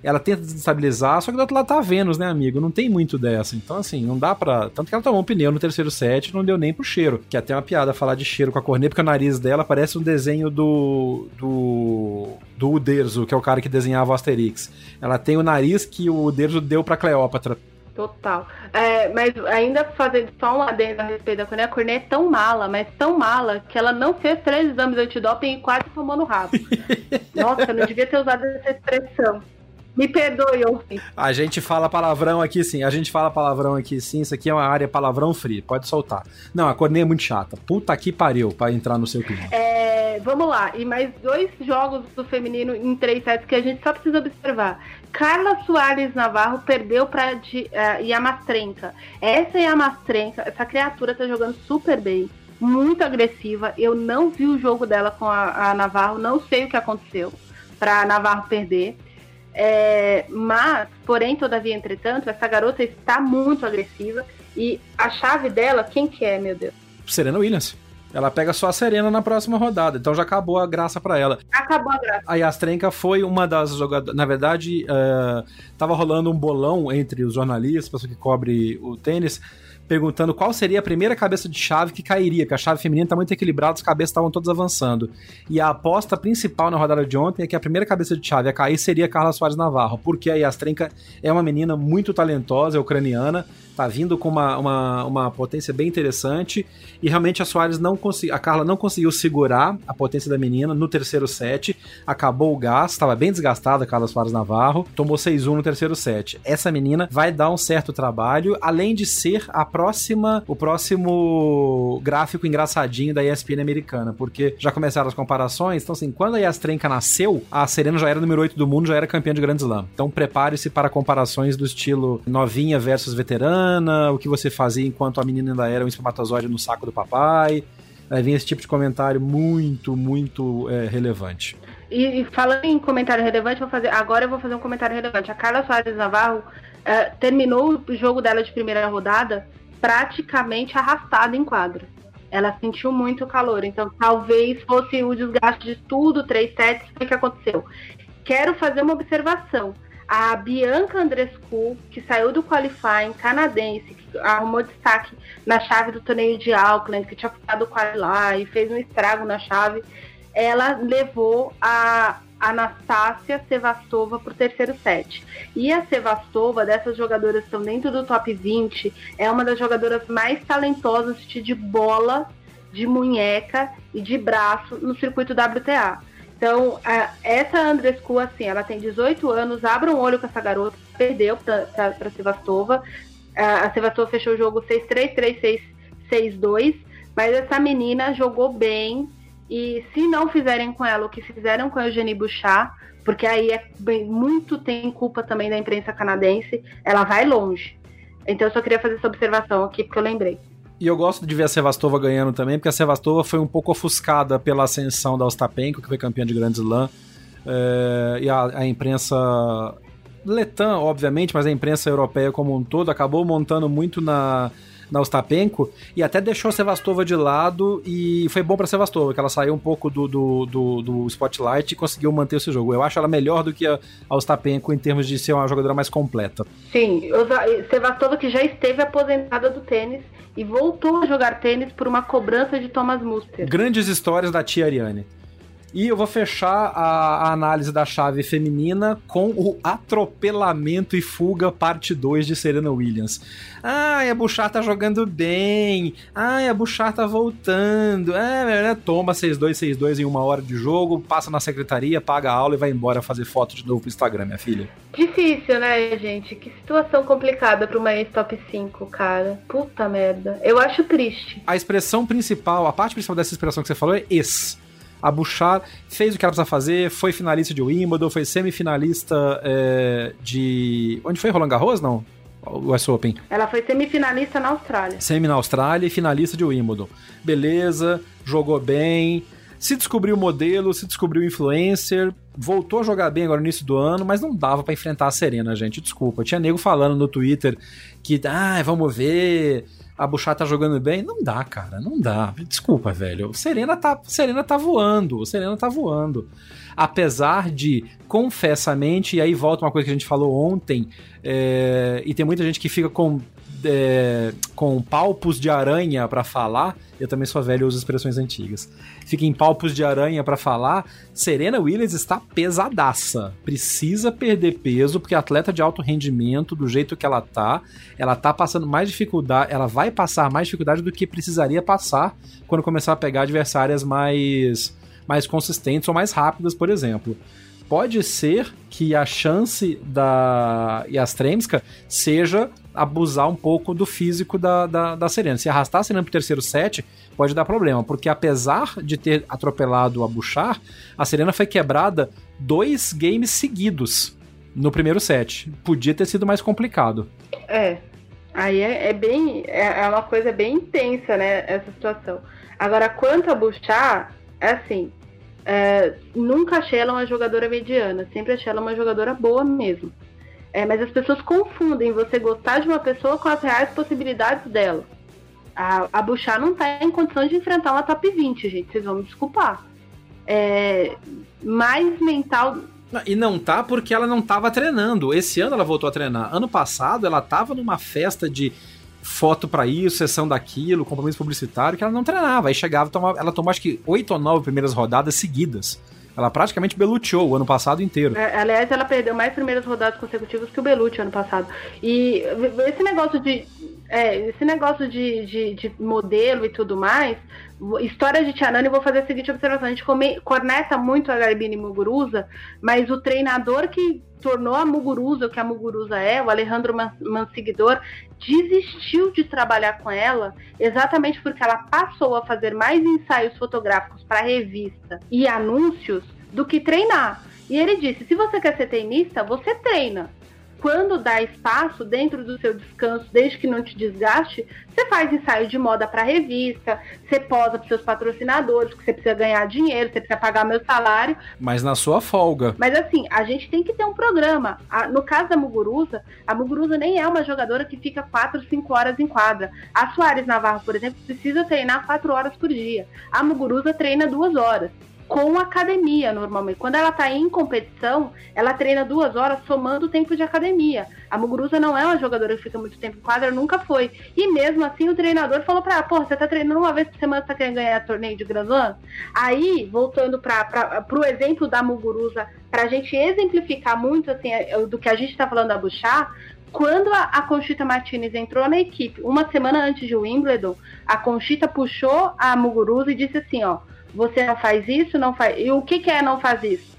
ela tenta desestabilizar, só que do outro lado tá a Vênus, né, amigo? Não tem muito dessa. Então, assim, não dá pra. Tanto que ela tomou um pneu no terceiro set não deu nem pro cheiro. Que é até uma piada falar de cheiro com a corneta, porque o nariz dela parece um desenho do. do. do Uderzo, que é o cara que desenhava o Asterix. Ela tem o nariz que o Uderzo deu pra Cleópatra. Total. É, mas ainda fazendo só um adendo a respeito da Cornet, a Cornet é tão mala, mas tão mala, que ela não fez três exames antidoping e quase tomou no rabo. Nossa, eu não devia ter usado essa expressão. Me perdoe, ouvinte. A gente fala palavrão aqui sim, a gente fala palavrão aqui sim, isso aqui é uma área palavrão free, pode soltar. Não, a Cornê é muito chata. Puta que pariu pra entrar no seu clima. É, vamos lá, e mais dois jogos do feminino em três sets que a gente só precisa observar. Carla Soares Navarro perdeu pra uh, Yamastrenka. Essa Yamastrenka, essa criatura tá jogando super bem muito agressiva. Eu não vi o jogo dela com a, a Navarro, não sei o que aconteceu para Navarro perder. É, mas, porém, todavia, entretanto, essa garota está muito agressiva e a chave dela, quem que é, meu Deus? Serena Williams. Ela pega só a Serena na próxima rodada, então já acabou a graça para ela. Acabou a graça. A Yastrenka foi uma das jogadoras. Na verdade, uh, tava rolando um bolão entre os jornalistas, pessoa que cobre o tênis, perguntando qual seria a primeira cabeça de chave que cairia, que a chave feminina está muito equilibrada, as cabeças estavam todas avançando. E a aposta principal na rodada de ontem é que a primeira cabeça de chave a cair seria Carla Soares Navarro, porque a Yastrenka é uma menina muito talentosa, é ucraniana, tá vindo com uma, uma, uma potência bem interessante e realmente a Soares não conseguiu, a Carla não conseguiu segurar a potência da menina no terceiro set, acabou o gás, estava bem desgastada a Carla Soares Navarro, tomou 6-1 no terceiro set. Essa menina vai dar um certo trabalho, além de ser a próxima, o próximo gráfico engraçadinho da ESPN americana, porque já começaram as comparações, então assim, quando a Yastrenka nasceu, a Serena já era número 8 do mundo, já era campeã de Grand Slam. Então prepare-se para comparações do estilo novinha versus veterana, o que você fazia enquanto a menina ainda era um espermatozoide no saco do papai. Aí vem esse tipo de comentário muito, muito é, relevante. E, e, falando em comentário relevante, vou fazer, agora eu vou fazer um comentário relevante. A Carla Soares Navarro é, terminou o jogo dela de primeira rodada praticamente arrastada em quadro. Ela sentiu muito calor, então talvez fosse o desgaste de tudo, três sets, o que aconteceu. Quero fazer uma observação a Bianca Andrescu, que saiu do qualifying canadense, que arrumou destaque na chave do torneio de Auckland, que tinha ficado quali lá e fez um estrago na chave, ela levou a Anastácia Sevastova para o terceiro set. E a Sevastova, dessas jogadoras que estão dentro do top 20, é uma das jogadoras mais talentosas de bola, de munheca e de braço no circuito WTA. Então, essa Andrescu, assim, ela tem 18 anos, abra um olho com essa garota, perdeu para Sevastova. A Sevastova fechou o jogo 6-3, 3-6, 6-2, mas essa menina jogou bem. E se não fizerem com ela o que fizeram com a Eugenie Bouchard, porque aí é bem, muito tem culpa também da imprensa canadense, ela vai longe. Então eu só queria fazer essa observação aqui porque eu lembrei. E eu gosto de ver a Sevastova ganhando também, porque a Sevastova foi um pouco ofuscada pela ascensão da Ostapenko, que foi campeã de Grand Slam. É, e a, a imprensa letã, obviamente, mas a imprensa europeia como um todo acabou montando muito na, na Ostapenko e até deixou a Sevastova de lado e foi bom para Sevastova, que ela saiu um pouco do, do, do, do, spotlight e conseguiu manter esse jogo. Eu acho ela melhor do que a, a Ostapenko em termos de ser uma jogadora mais completa. Sim, Sevastova que já esteve aposentada do tênis e voltou a jogar tênis por uma cobrança de Thomas Muster. Grandes histórias da tia Ariane. E eu vou fechar a, a, análise da chave feminina com o atropelamento e fuga parte 2 de Serena Williams. Ai, a Bouchard tá jogando bem. Ai, a Bouchard tá voltando. É, né? Toma 6-2, 6-2 em uma hora de jogo, passa na secretaria, paga a aula e vai embora fazer foto de novo pro Instagram, minha filha. Difícil, né, gente? Que situação complicada pra uma ex-top 5, cara. Puta merda. Eu acho triste. A expressão principal, a parte principal dessa expressão que você falou é ex a Bouchard fez o que ela precisa fazer, foi finalista de Wimbledon, foi semifinalista é, de. Onde foi? Roland Garros? Não? O US Open. Ela foi semifinalista na Austrália. Semi na Austrália e finalista de Wimbledon. Beleza, jogou bem, se descobriu modelo, se descobriu influencer, voltou a jogar bem agora no início do ano, mas não dava para enfrentar a Serena, gente. Desculpa. Tinha nego falando no Twitter que, ah, vamos ver, a Bouchard tá jogando bem. Não dá, cara, não dá. Desculpa, velho. O Serena tá, Serena tá voando, o Serena tá voando. Apesar de, confessamente, e aí volta uma coisa que a gente falou ontem, é, e tem muita gente que fica com é, com palpos de aranha para falar, eu também sou velho e uso expressões antigas. Fica em palpos de aranha para falar, Serena Williams está pesadaça. Precisa perder peso, porque atleta de alto rendimento, do jeito que ela tá, ela tá passando mais dificuldade, ela vai passar mais dificuldade do que precisaria passar quando começar a pegar adversárias mais mais consistentes ou mais rápidas, por exemplo pode ser que a chance da Yastremska seja abusar um pouco do físico da, da, da Serena. Se arrastar a Serena pro terceiro set, pode dar problema, porque apesar de ter atropelado a Bouchard, a Serena foi quebrada dois games seguidos no primeiro set. Podia ter sido mais complicado. É, aí é, é bem. É, é uma coisa bem intensa, né? Essa situação. Agora, quanto a Bouchard, é assim. É, nunca achei ela uma jogadora mediana, sempre achei ela uma jogadora boa mesmo. É, mas as pessoas confundem você gostar de uma pessoa com as reais possibilidades dela. A, a Bouchard não está em condições de enfrentar uma top 20, gente. Vocês vão me desculpar. É, mais mental. E não tá porque ela não estava treinando. Esse ano ela voltou a treinar. Ano passado ela estava numa festa de foto para isso, sessão daquilo, compromisso publicitário, que ela não treinava. Aí chegava, tomava, ela tomou acho que oito ou nove primeiras rodadas seguidas. Ela praticamente beluteou o ano passado inteiro. É, aliás, ela perdeu mais primeiras rodadas consecutivas que o Belucci ano passado. E esse negócio de. É, esse negócio de, de, de, modelo e tudo mais, história de Tianani, eu vou fazer a seguinte observação. A gente come, corneta muito a Garbine Muguruza, mas o treinador que tornou a Muguruza o que a Muguruza é, o Alejandro Mansigdor, desistiu de trabalhar com ela exatamente porque ela passou a fazer mais ensaios fotográficos para revista e anúncios do que treinar. E ele disse: se você quer ser tenista, você treina quando dá espaço dentro do seu descanso, desde que não te desgaste, você faz ensaio de moda para revista, você posa para seus patrocinadores, porque você precisa ganhar dinheiro, você precisa pagar meu salário. Mas na sua folga. Mas assim, a gente tem que ter um programa. no caso da Muguruza, a Muguruza nem é uma jogadora que fica 4, 5 horas em quadra. A Soares Navarro, por exemplo, precisa treinar 4 horas por dia. A Muguruza treina 2 horas com academia normalmente. Quando ela está em competição, ela treina duas horas somando o tempo de academia. A Muguruza não é uma jogadora que fica muito tempo em quadra, nunca foi. E mesmo assim o treinador falou para ela, pô, você tá treinando uma vez por semana, você tá querendo ganhar torneio de Grand? Aí, voltando para o exemplo da Muguruza, para a gente exemplificar muito assim é, do que a gente está falando da Bouchard, quando a, a Conchita Martinez entrou na equipe, uma semana antes de Wimbledon, a Conchita puxou a Muguruza e disse assim, ó, você não faz isso, não faz. E o que, que é não faz isso?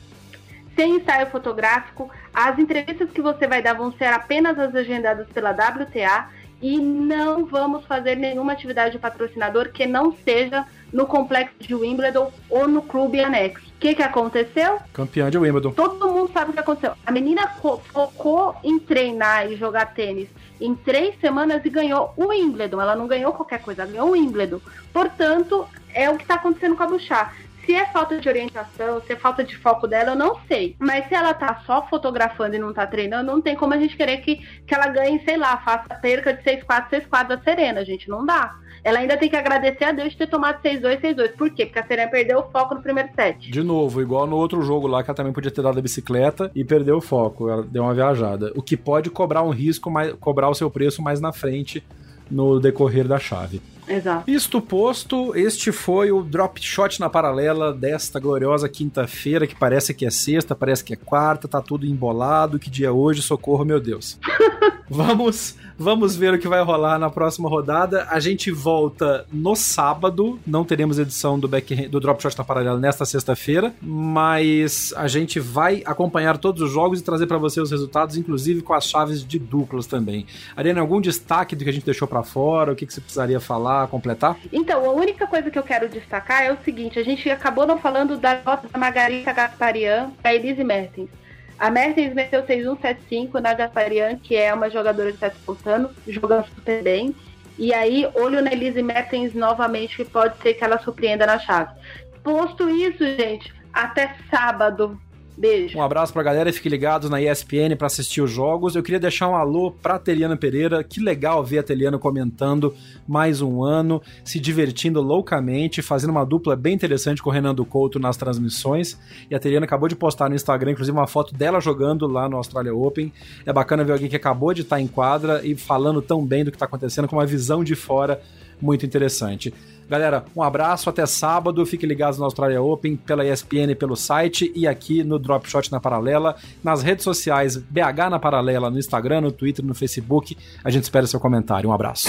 Sem ensaio fotográfico, as entrevistas que você vai dar vão ser apenas as agendadas pela WTA e não vamos fazer nenhuma atividade de patrocinador que não seja no complexo de Wimbledon ou no clube anexo. O que, que aconteceu? Campeã de Wimbledon. Todo mundo sabe o que aconteceu. A menina focou em treinar e jogar tênis em três semanas e ganhou o Wimbledon. Ela não ganhou qualquer coisa, ela ganhou o Wimbledon. Portanto, é o que está acontecendo com a Bouchard. Se é falta de orientação, se é falta de foco dela, eu não sei. Mas se ela tá só fotografando e não tá treinando, não tem como a gente querer que, que ela ganhe, sei lá, faça perca de 6-4, 6-4 da Serena, gente. Não dá. Ela ainda tem que agradecer a Deus de ter tomado 6-2, 6-2. Por quê? Porque a Serena perdeu o foco no primeiro set. De novo, igual no outro jogo lá, que ela também podia ter dado a bicicleta e perdeu o foco. Ela deu uma viajada. O que pode cobrar um risco, mais, cobrar o seu preço mais na frente no decorrer da chave. Exato. Isto posto, este foi o drop shot na paralela desta gloriosa quinta-feira, que parece que é sexta, parece que é quarta, tá tudo embolado. Que dia é hoje? Socorro, meu Deus. Vamos Vamos ver o que vai rolar na próxima rodada. A gente volta no sábado. Não teremos edição do, back, do Drop Shot na Paralela nesta sexta-feira, mas a gente vai acompanhar todos os jogos e trazer para você os resultados, inclusive com as chaves de duplas também. Ariane, algum destaque do que a gente deixou para fora? O que, que você precisaria falar, completar? Então, a única coisa que eu quero destacar é o seguinte: a gente acabou não falando da nota da Margarita Gasparian para Elise Mertens. A Mertens meteu 6-1-7-5 na Gasparian, que é uma jogadora de sete pulsando, jogando super bem. E aí, olho na Elise Mertens novamente, que pode ser que ela surpreenda na chave. Posto isso, gente, até sábado Beijo. Um abraço pra galera e fiquem ligados na ESPN para assistir os jogos. Eu queria deixar um alô pra Teliana Pereira. Que legal ver a Teliana comentando mais um ano, se divertindo loucamente, fazendo uma dupla bem interessante com o Renan do Couto nas transmissões. E a Teliana acabou de postar no Instagram, inclusive, uma foto dela jogando lá no Australia Open. É bacana ver alguém que acabou de estar em quadra e falando tão bem do que está acontecendo, com uma visão de fora muito interessante. Galera, um abraço, até sábado. Fiquem ligados no Australia Open, pela ESPN, pelo site e aqui no Drop Shot na Paralela, nas redes sociais BH na Paralela, no Instagram, no Twitter, no Facebook. A gente espera seu comentário. Um abraço.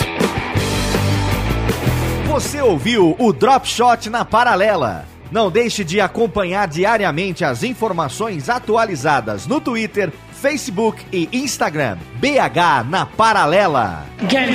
Você ouviu o Drop Shot na Paralela. Não deixe de acompanhar diariamente as informações atualizadas no Twitter, Facebook e Instagram. BH na Paralela. Game